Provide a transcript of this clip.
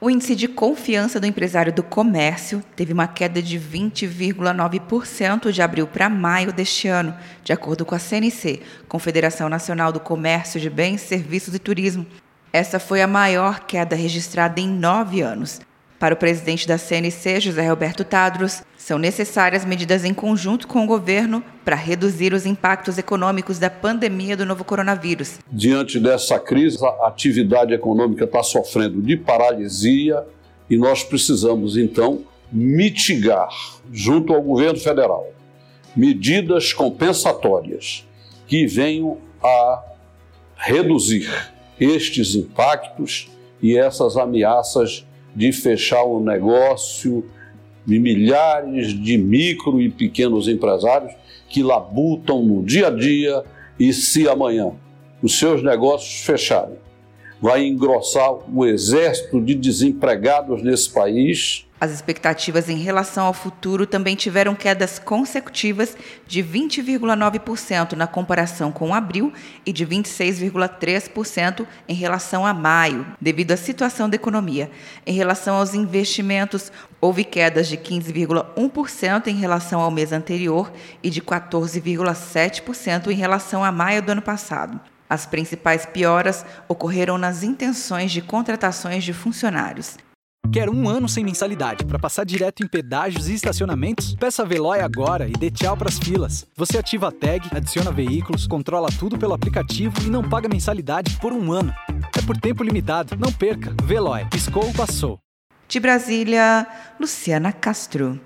O índice de confiança do empresário do comércio teve uma queda de 20,9% de abril para maio deste ano, de acordo com a CNC, Confederação Nacional do Comércio de Bens, Serviços e Turismo. Essa foi a maior queda registrada em nove anos. Para o presidente da CNC, José Roberto Tadros, são necessárias medidas em conjunto com o governo para reduzir os impactos econômicos da pandemia do novo coronavírus. Diante dessa crise, a atividade econômica está sofrendo de paralisia e nós precisamos, então, mitigar, junto ao governo federal, medidas compensatórias que venham a reduzir estes impactos e essas ameaças de fechar o negócio de milhares de micro e pequenos empresários que labutam no dia a dia e se amanhã os seus negócios fecharem, vai engrossar o exército de desempregados nesse país as expectativas em relação ao futuro também tiveram quedas consecutivas de 20,9% na comparação com abril e de 26,3% em relação a maio, devido à situação da economia. Em relação aos investimentos, houve quedas de 15,1% em relação ao mês anterior e de 14,7% em relação a maio do ano passado. As principais pioras ocorreram nas intenções de contratações de funcionários. Quer um ano sem mensalidade para passar direto em pedágios e estacionamentos? Peça a Veloy agora e dê tchau para as filas. Você ativa a tag, adiciona veículos, controla tudo pelo aplicativo e não paga mensalidade por um ano. É por tempo limitado. Não perca. Veloy. Piscou, passou. De Brasília, Luciana Castro.